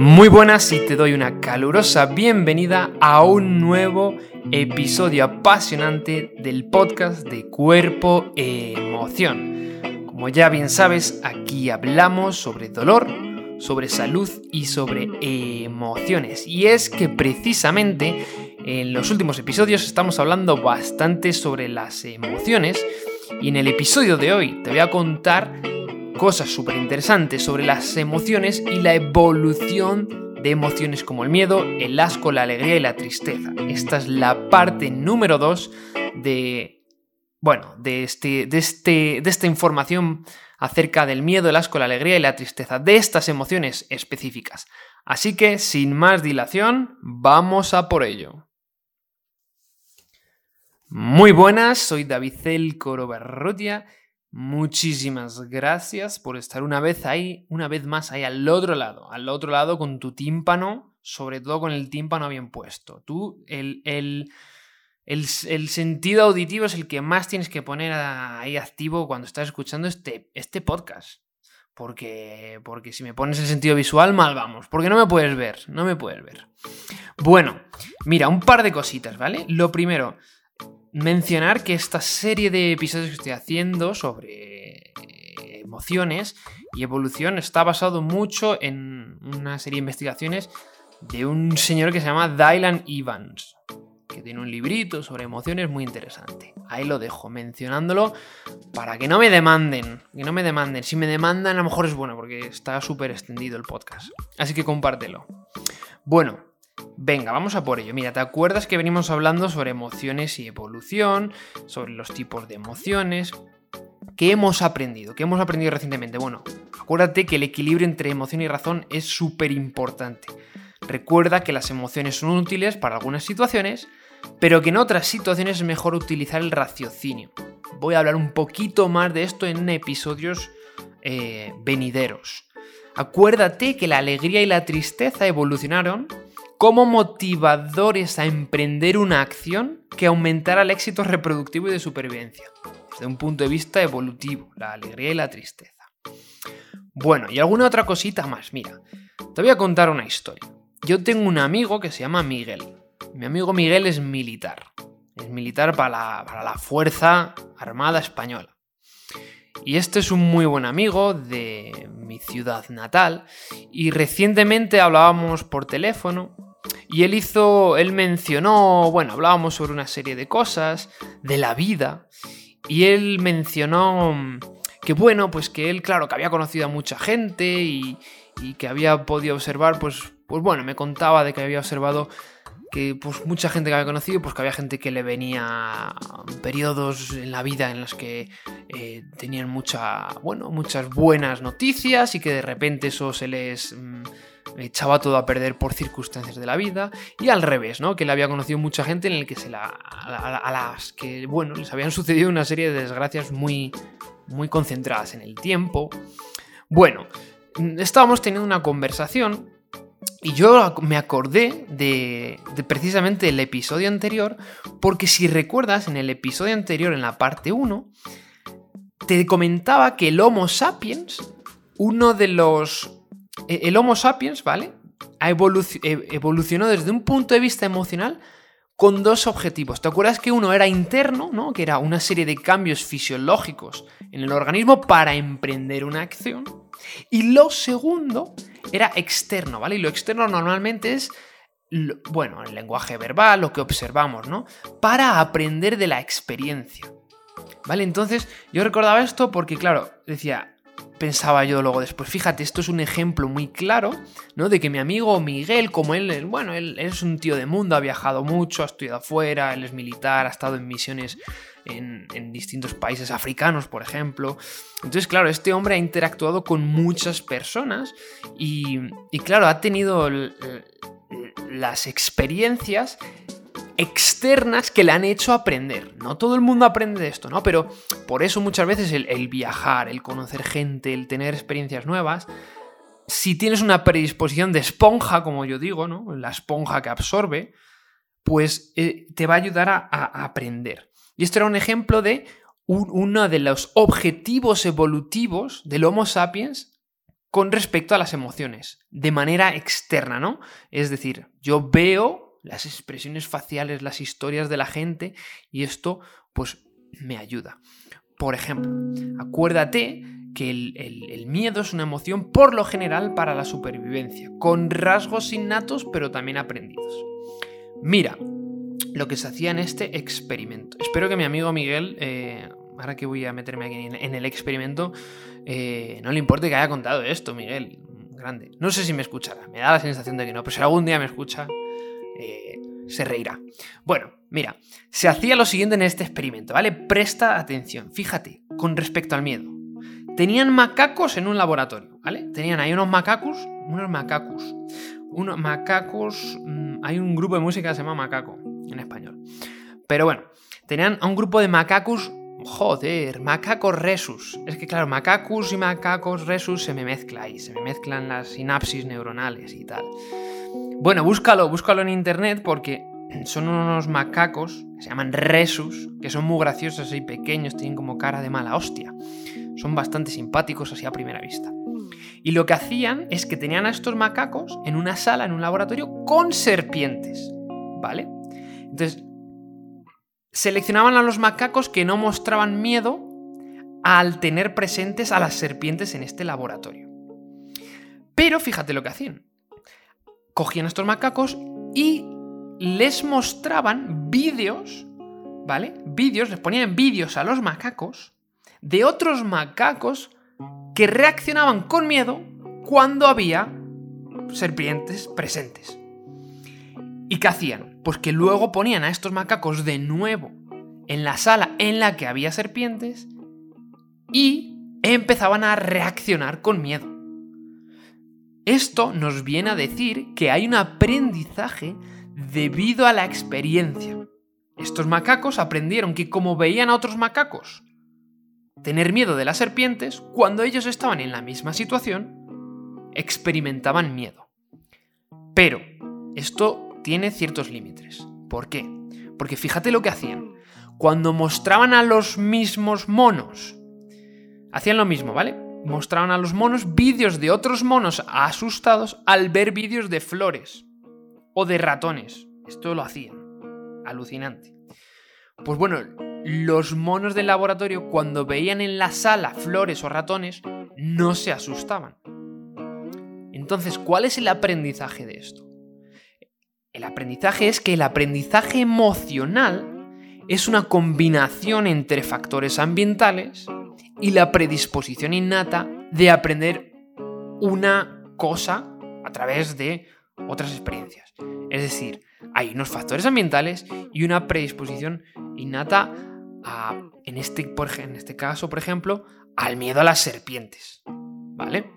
Muy buenas y te doy una calurosa bienvenida a un nuevo episodio apasionante del podcast de Cuerpo e Emoción. Como ya bien sabes, aquí hablamos sobre dolor, sobre salud y sobre emociones. Y es que precisamente en los últimos episodios estamos hablando bastante sobre las emociones y en el episodio de hoy te voy a contar cosas súper interesantes sobre las emociones y la evolución de emociones como el miedo, el asco, la alegría y la tristeza. Esta es la parte número 2 de, bueno, de, este, de, este, de esta información acerca del miedo, el asco, la alegría y la tristeza, de estas emociones específicas. Así que, sin más dilación, vamos a por ello. Muy buenas, soy David Cel Corobarrotia Muchísimas gracias por estar una vez ahí, una vez más ahí al otro lado, al otro lado con tu tímpano, sobre todo con el tímpano bien puesto. Tú, el, el, el, sentido auditivo es el que más tienes que poner ahí activo cuando estás escuchando este, este podcast. Porque, porque si me pones el sentido visual, mal vamos. Porque no me puedes ver, no me puedes ver. Bueno, mira, un par de cositas, ¿vale? Lo primero, mencionar que esta serie de episodios que estoy haciendo sobre emociones y evolución está basado mucho en una serie de investigaciones de un señor que se llama Dylan Evans, que tiene un librito sobre emociones muy interesante. Ahí lo dejo, mencionándolo para que no me demanden, que no me demanden. Si me demandan, a lo mejor es bueno, porque está súper extendido el podcast. Así que compártelo. Bueno, Venga, vamos a por ello. Mira, ¿te acuerdas que venimos hablando sobre emociones y evolución, sobre los tipos de emociones? ¿Qué hemos aprendido? ¿Qué hemos aprendido recientemente? Bueno, acuérdate que el equilibrio entre emoción y razón es súper importante. Recuerda que las emociones son útiles para algunas situaciones, pero que en otras situaciones es mejor utilizar el raciocinio. Voy a hablar un poquito más de esto en episodios eh, venideros. Acuérdate que la alegría y la tristeza evolucionaron como motivadores a emprender una acción que aumentara el éxito reproductivo y de supervivencia, desde un punto de vista evolutivo, la alegría y la tristeza. Bueno, y alguna otra cosita más, mira, te voy a contar una historia. Yo tengo un amigo que se llama Miguel. Mi amigo Miguel es militar. Es militar para la, para la Fuerza Armada Española. Y este es un muy buen amigo de mi ciudad natal. Y recientemente hablábamos por teléfono y él hizo, él mencionó, bueno, hablábamos sobre una serie de cosas, de la vida, y él mencionó que bueno, pues que él, claro, que había conocido a mucha gente y, que había podido observar, pues, pues bueno, me contaba de que había observado que pues mucha gente que había conocido, pues que había gente que le venía periodos en la vida en los que eh, tenían mucha, bueno, muchas buenas noticias y que de repente eso se les... Mm, echaba todo a perder por circunstancias de la vida, y al revés, ¿no? Que le había conocido mucha gente en el que se la, a, las que, bueno, les habían sucedido una serie de desgracias muy, muy concentradas en el tiempo. Bueno, estábamos teniendo una conversación y yo me acordé de, de, precisamente el episodio anterior, porque si recuerdas, en el episodio anterior, en la parte 1, te comentaba que el Homo sapiens, uno de los el Homo sapiens, ¿vale? Ha e, evolucionó desde un punto de vista emocional con dos objetivos. ¿Te acuerdas que uno era interno, ¿no? Que era una serie de cambios fisiológicos en el organismo para emprender una acción. Y lo segundo era externo, ¿vale? Y lo externo normalmente es, bueno, el lenguaje verbal, lo que observamos, ¿no? Para aprender de la experiencia. ¿Vale? Entonces, yo recordaba esto porque, claro, decía, pensaba yo luego después, fíjate, esto es un ejemplo muy claro, ¿no? De que mi amigo Miguel, como él, bueno, él, es un tío de mundo, ha viajado mucho, ha estudiado afuera, él es militar, ha estado en misiones en, distintos países africanos, por ejemplo. Entonces, claro, este hombre ha interactuado con muchas personas y, y claro, ha tenido las experiencias externas que le han hecho aprender. No todo el mundo aprende de esto, ¿no? Pero por eso muchas veces el, viajar, el conocer gente, el tener experiencias nuevas, si tienes una predisposición de esponja, como yo digo, ¿no? La esponja que absorbe, pues eh, te va a ayudar a, aprender. Y esto era un ejemplo de uno de los objetivos evolutivos del Homo sapiens con respecto a las emociones, de manera externa, ¿no? Es decir, yo veo las expresiones faciales, las historias de la gente y esto pues me ayuda. Por ejemplo, acuérdate que el, miedo es una emoción por lo general para la supervivencia, con rasgos innatos pero también aprendidos. Mira lo que se hacía en este experimento. Espero que mi amigo Miguel, eh, ahora que voy a meterme aquí en, el experimento, eh, no le importe que haya contado esto, Miguel. Grande. No sé si me escuchará, me da la sensación de que no, pero si algún día me escucha, eh, se reirá. Bueno, mira, se hacía lo siguiente en este experimento, ¿vale? Presta atención, fíjate, con respecto al miedo. Tenían macacos en un laboratorio, ¿vale? Tenían ahí unos macacos, unos macacos, unos macacos, mm, hay un grupo de música que se llama Macaco, en español. Pero bueno, tenían a un grupo de macacos, joder, macacos resus. Es que claro, macacos y macacos resus se me mezcla ahí, se me mezclan las sinapsis neuronales y tal. Bueno, búscalo, búscalo en internet porque son unos macacos que se llaman resus, que son muy graciosos y pequeños, tienen como cara de mala hostia. Son bastante simpáticos así a primera vista. Y lo que hacían es que tenían a estos macacos en una sala, en un laboratorio, con serpientes. ¿Vale? Entonces, seleccionaban a los macacos que no mostraban miedo al tener presentes a las serpientes en este laboratorio. Pero fíjate lo que hacían cogían a estos macacos y les mostraban vídeos, ¿vale? Vídeos, les ponían vídeos a los macacos de otros macacos que reaccionaban con miedo cuando había serpientes presentes. ¿Y qué hacían? Pues que luego ponían a estos macacos de nuevo en la sala en la que había serpientes y empezaban a reaccionar con miedo. Esto nos viene a decir que hay un aprendizaje debido a la experiencia. Estos macacos aprendieron que como veían a otros macacos tener miedo de las serpientes, cuando ellos estaban en la misma situación, experimentaban miedo. Pero esto tiene ciertos límites. ¿Por qué? Porque fíjate lo que hacían. Cuando mostraban a los mismos monos, hacían lo mismo, ¿vale? Mostraban a los monos vídeos de otros monos asustados al ver vídeos de flores o de ratones. Esto lo hacían. Alucinante. Pues bueno, los monos del laboratorio cuando veían en la sala flores o ratones no se asustaban. Entonces, ¿cuál es el aprendizaje de esto? El aprendizaje es que el aprendizaje emocional es una combinación entre factores ambientales y la predisposición innata de aprender una cosa a través de otras experiencias. Es decir, hay unos factores ambientales y una predisposición innata a, en, este, por, en este caso, por ejemplo, al miedo a las serpientes. ¿Vale?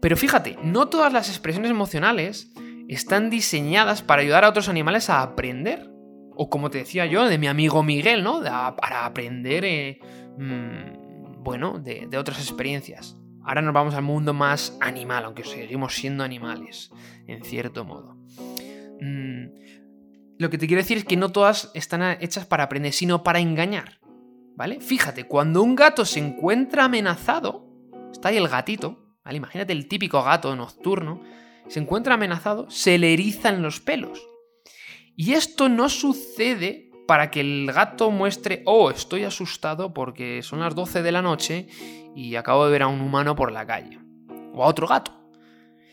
Pero fíjate, no todas las expresiones emocionales están diseñadas para ayudar a otros animales a aprender. O como te decía yo, de mi amigo Miguel, ¿no? para aprender eh, mm, bueno, de, otras experiencias. Ahora nos vamos al mundo más animal, aunque seguimos siendo animales, en cierto modo. Mm, lo que te quiero decir es que no todas están hechas para aprender, sino para engañar. ¿Vale? Fíjate, cuando un gato se encuentra amenazado, está ahí el gatito, ¿vale? Imagínate el típico gato nocturno, se encuentra amenazado, se le erizan los pelos. Y esto no sucede para que el gato muestre, oh, estoy asustado porque son las 12 de la noche y acabo de ver a un humano por la calle. O a otro gato.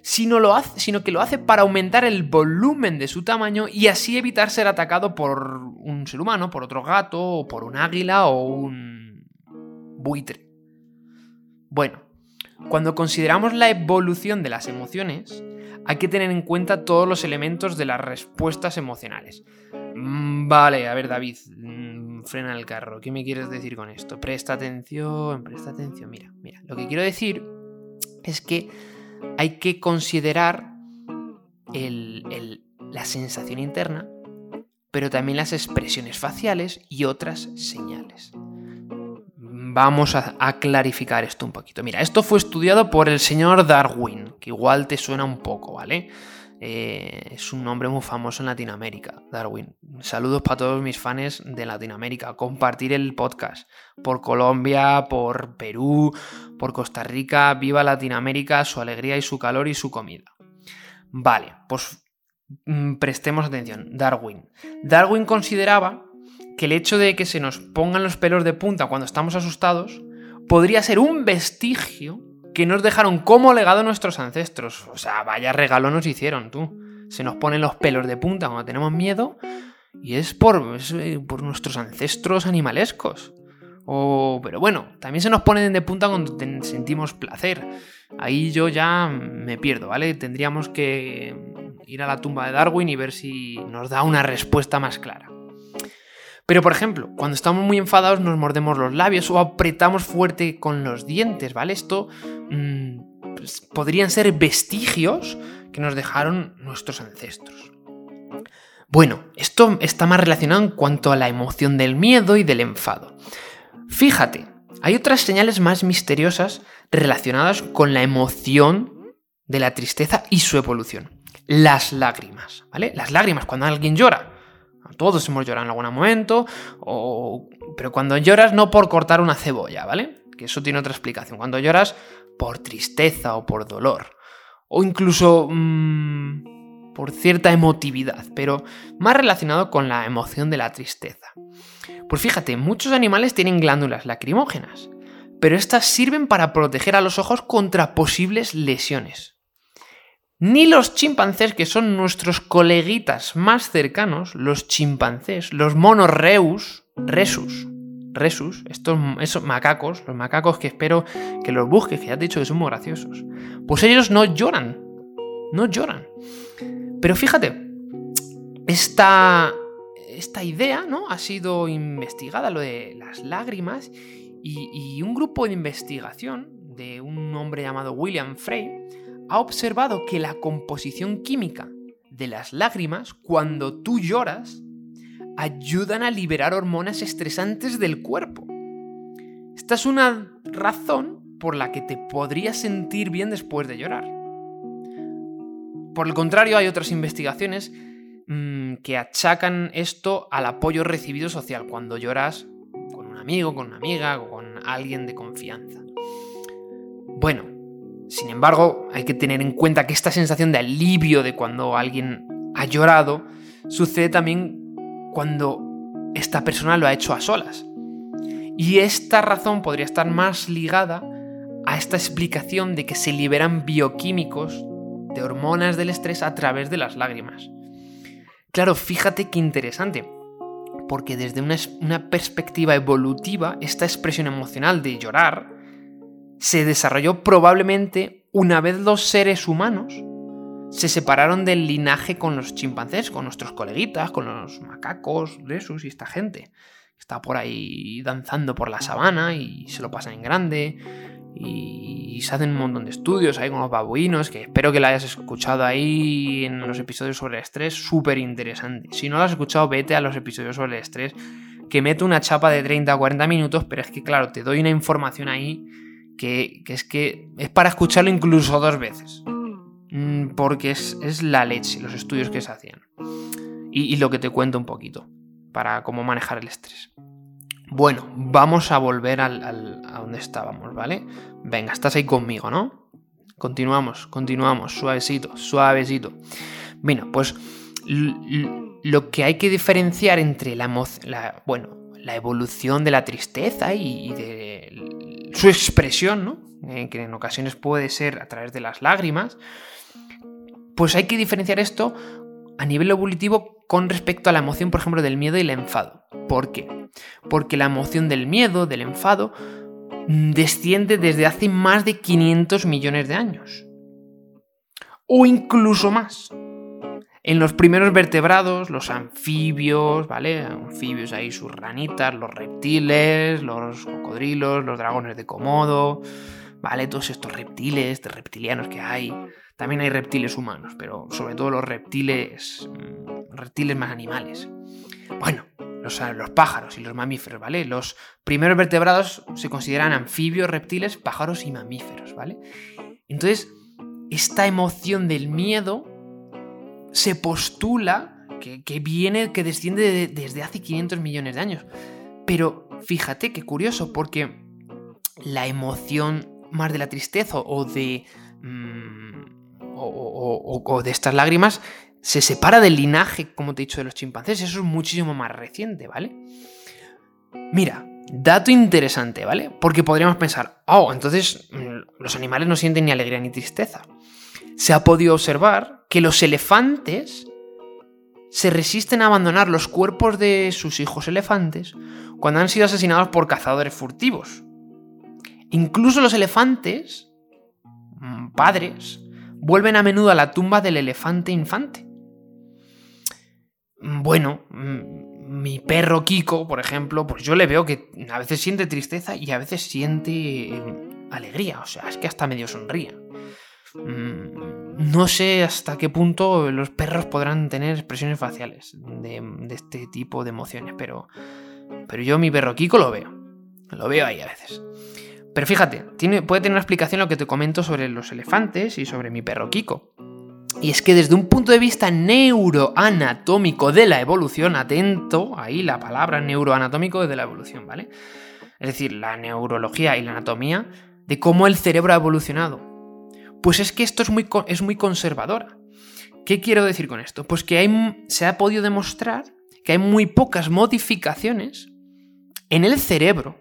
Sino, lo hace, sino que lo hace para aumentar el volumen de su tamaño y así evitar ser atacado por un ser humano, por otro gato, o por un águila o un buitre. Bueno, cuando consideramos la evolución de las emociones, hay que tener en cuenta todos los elementos de las respuestas emocionales. Mm, vale, a ver, David, mm, frena el carro. ¿Qué me quieres decir con esto? Presta atención, presta atención. Mira, mira, lo que quiero decir es que hay que considerar la sensación interna, pero también las expresiones faciales y otras señales. Vamos a, clarificar esto un poquito. Mira, esto fue estudiado por el señor Darwin, que igual te suena un poco, ¿vale? eh, es un nombre muy famoso en Latinoamérica, Darwin. Saludos para todos mis fans de Latinoamérica. Compartir el podcast por Colombia, por Perú, por Costa Rica. Viva Latinoamérica, su alegría y su calor y su comida. Vale, pues mm, prestemos atención. Darwin. Darwin consideraba que el hecho de que se nos pongan los pelos de punta cuando estamos asustados podría ser un vestigio que nos dejaron como legado nuestros ancestros. O sea, vaya regalo nos hicieron, tú. Se nos ponen los pelos de punta cuando tenemos miedo y es por, eh, por nuestros ancestros animalescos. O, pero bueno, también se nos ponen de punta cuando sentimos placer. Ahí yo ya me pierdo, ¿vale? Tendríamos que ir a la tumba de Darwin y ver si nos da una respuesta más clara. Pero por ejemplo, cuando estamos muy enfadados nos mordemos los labios o apretamos fuerte con los dientes, ¿vale? Esto mm, pues, podrían ser vestigios que nos dejaron nuestros ancestros. Bueno, esto está más relacionado en cuanto a la emoción del miedo y del enfado. Fíjate, hay otras señales más misteriosas relacionadas con la emoción de la tristeza y su evolución. Las lágrimas, ¿vale? Las lágrimas, cuando alguien llora, todos hemos llorado en algún momento, pero cuando lloras no por cortar una cebolla, ¿vale? Que eso tiene otra explicación. Cuando lloras por tristeza o por dolor, o incluso mm, por cierta emotividad, pero más relacionado con la emoción de la tristeza. Pues fíjate, muchos animales tienen glándulas lacrimógenas, pero estas sirven para proteger a los ojos contra posibles lesiones ni los chimpancés, que son nuestros coleguitas más cercanos, los chimpancés, los monos reus, resus, resus, estos esos macacos, los macacos que espero que los busques, que ya te he dicho que son muy graciosos, pues ellos no lloran, no lloran. Pero fíjate, esta, esta idea ¿no? ha sido investigada, lo de las lágrimas, y, y un grupo de investigación de un hombre llamado William Frey, ha observado que la composición química de las lágrimas, cuando tú lloras, ayudan a liberar hormonas estresantes del cuerpo. Esta es una razón por la que te podrías sentir bien después de llorar. Por el contrario, hay otras investigaciones mm, que achacan esto al apoyo recibido social cuando lloras con un amigo, con una amiga con alguien de confianza. Bueno, sin embargo, hay que tener en cuenta que esta sensación de alivio de cuando alguien ha llorado sucede también cuando esta persona lo ha hecho a solas. Y esta razón podría estar más ligada a esta explicación de que se liberan bioquímicos de hormonas del estrés a través de las lágrimas. Claro, fíjate qué interesante, porque desde una, una perspectiva evolutiva, esta expresión emocional de llorar se desarrolló probablemente una vez los seres humanos se separaron del linaje con los chimpancés, con nuestros coleguitas, con los macacos, resus y esta gente. Está por ahí danzando por la sabana y se lo pasan en grande. Y se hacen un montón de estudios ahí con los babuinos, que espero que la hayas escuchado ahí en los episodios sobre el estrés, súper interesante. Si no lo has escuchado, vete a los episodios sobre el estrés, que meto una chapa de 30 a 40 minutos, pero es que claro, te doy una información ahí que, es que es para escucharlo incluso dos veces. Mm, porque es, la leche, los estudios que se hacían. Y, lo que te cuento un poquito, para cómo manejar el estrés. Bueno, vamos a volver al, a donde estábamos, ¿vale? Venga, estás ahí conmigo, ¿no? Continuamos, continuamos, suavecito, suavecito. Bueno, pues lo que hay que diferenciar entre la, la, bueno, la evolución de la tristeza y de su expresión, ¿no? Eh, que en ocasiones puede ser a través de las lágrimas, pues hay que diferenciar esto a nivel evolutivo con respecto a la emoción, por ejemplo, del miedo y el enfado. ¿Por qué? Porque la emoción del miedo, del enfado, desciende desde hace más de 500 millones de años. O incluso más. En los primeros vertebrados, los anfibios, ¿vale? Anfibios ahí, sus ranitas, los reptiles, los cocodrilos, los dragones de Komodo, ¿vale? Todos estos reptiles, de reptilianos que hay. También hay reptiles humanos, pero sobre todo los reptiles, mm, reptiles más animales. Bueno, los, los, pájaros y los mamíferos, ¿vale? Los primeros vertebrados se consideran anfibios, reptiles, pájaros y mamíferos, ¿vale? Entonces, esta emoción del miedo se postula que, viene, que desciende desde hace 500 millones de años. Pero fíjate qué curioso, porque la emoción más de la tristeza o de. Mm, o, de estas lágrimas se separa del linaje, como te he dicho, de los chimpancés. Eso es muchísimo más reciente, ¿vale? Mira, dato interesante, ¿vale? Porque podríamos pensar, oh, entonces mm, los animales no sienten ni alegría ni tristeza. Se ha podido observar que los elefantes se resisten a abandonar los cuerpos de sus hijos elefantes cuando han sido asesinados por cazadores furtivos. Incluso los elefantes, mm, padres, vuelven a menudo a la tumba del elefante infante. Mm, bueno, mm, mi perro Kiko, por ejemplo, pues yo le veo que a veces siente tristeza y a veces siente alegría, o sea, es que hasta medio sonríe. No sé hasta qué punto los perros podrán tener expresiones faciales de, este tipo de emociones, pero, pero yo mi perro Kiko lo veo. Lo veo ahí a veces. Pero fíjate, tiene, puede tener una explicación lo que te comento sobre los elefantes y sobre mi perro Kiko. Y es que desde un punto de vista neuroanatómico de la evolución, atento, ahí la palabra neuroanatómico de la evolución, ¿vale? Es decir, la neurología y la anatomía de cómo el cerebro ha evolucionado. Pues es que esto es muy, es muy conservadora. ¿Qué quiero decir con esto? Pues que hay, se ha podido demostrar que hay muy pocas modificaciones en el cerebro,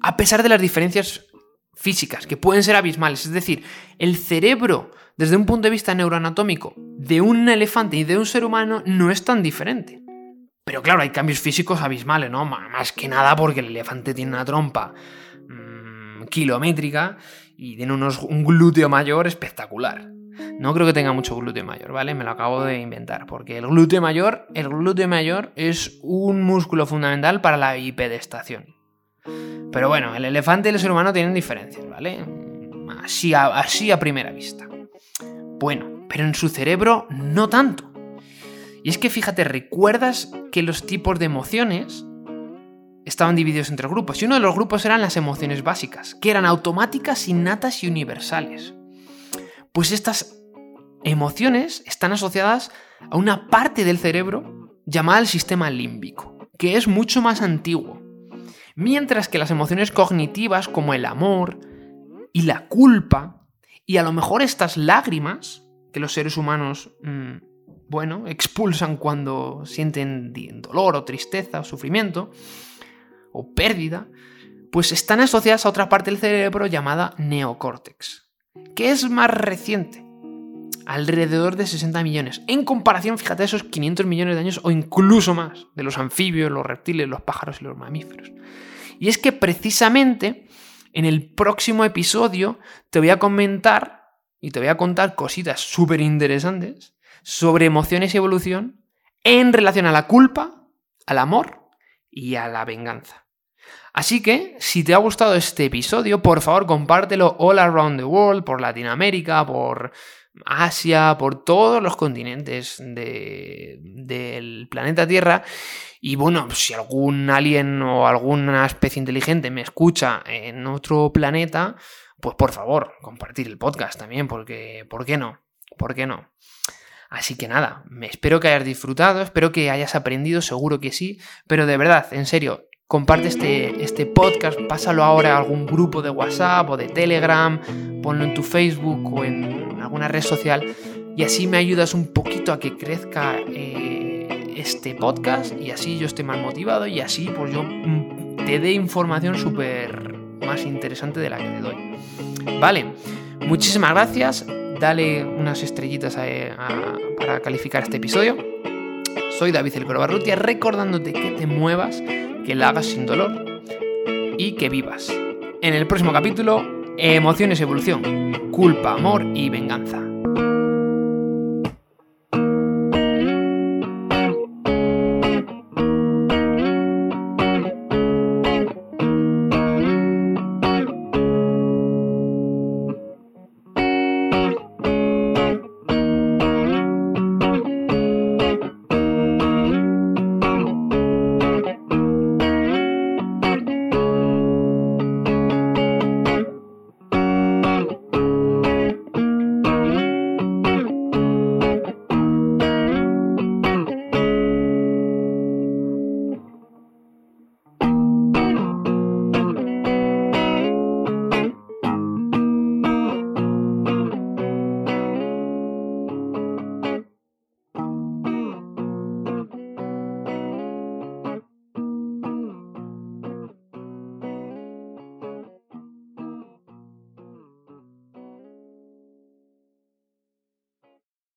a pesar de las diferencias físicas, que pueden ser abismales. Es decir, el cerebro, desde un punto de vista neuroanatómico, de un elefante y de un ser humano, no es tan diferente. Pero claro, hay cambios físicos abismales, ¿no? Más que nada porque el elefante tiene una trompa mmm, kilométrica y tiene unos, un glúteo mayor espectacular. No creo que tenga mucho glúteo mayor, ¿vale? Me lo acabo de inventar, porque el glúteo mayor, el glúteo mayor es un músculo fundamental para la bipedestación. Pero bueno, el elefante y el ser humano tienen diferencias, ¿vale? Así así a primera vista. Bueno, pero en su cerebro no tanto. Y es que fíjate, ¿recuerdas que los tipos de emociones estaban divididos entre grupos, y uno de los grupos eran las emociones básicas, que eran automáticas, innatas y universales. Pues estas emociones están asociadas a una parte del cerebro llamada el sistema límbico, que es mucho más antiguo. Mientras que las emociones cognitivas como el amor y la culpa, y a lo mejor estas lágrimas que los seres humanos, mm, bueno, expulsan cuando sienten dolor o tristeza o sufrimiento, o pérdida, pues están asociadas a otra parte del cerebro llamada neocórtex, que es más reciente, alrededor de 60 millones, en comparación, fíjate, a esos 500 millones de años o incluso más de los anfibios, los reptiles, los pájaros y los mamíferos. Y es que precisamente en el próximo episodio te voy a comentar y te voy a contar cositas súper interesantes sobre emociones y evolución en relación a la culpa, al amor y a la venganza. Así que, si te ha gustado este episodio, por favor compártelo all around the world, por Latinoamérica, por Asia, por todos los continentes del planeta Tierra. Y bueno, si algún alien o alguna especie inteligente me escucha en otro planeta, pues por favor, compartir el podcast también, porque ¿por qué no? ¿Por qué no? Así que nada, me espero que hayas disfrutado, espero que hayas aprendido, seguro que sí, pero de verdad, en serio, comparte este, este podcast, pásalo ahora a algún grupo de WhatsApp o de Telegram, ponlo en tu Facebook o en alguna red social y así me ayudas un poquito a que crezca eh, este podcast y así yo esté más motivado y así pues yo mm, te dé información súper más interesante de la que te doy. Vale, muchísimas gracias dale unas estrellitas para calificar este episodio. Soy David El Barrutia, recordándote que te muevas, que la hagas sin dolor y que vivas. En el próximo capítulo, emociones, evolución, culpa, amor y venganza.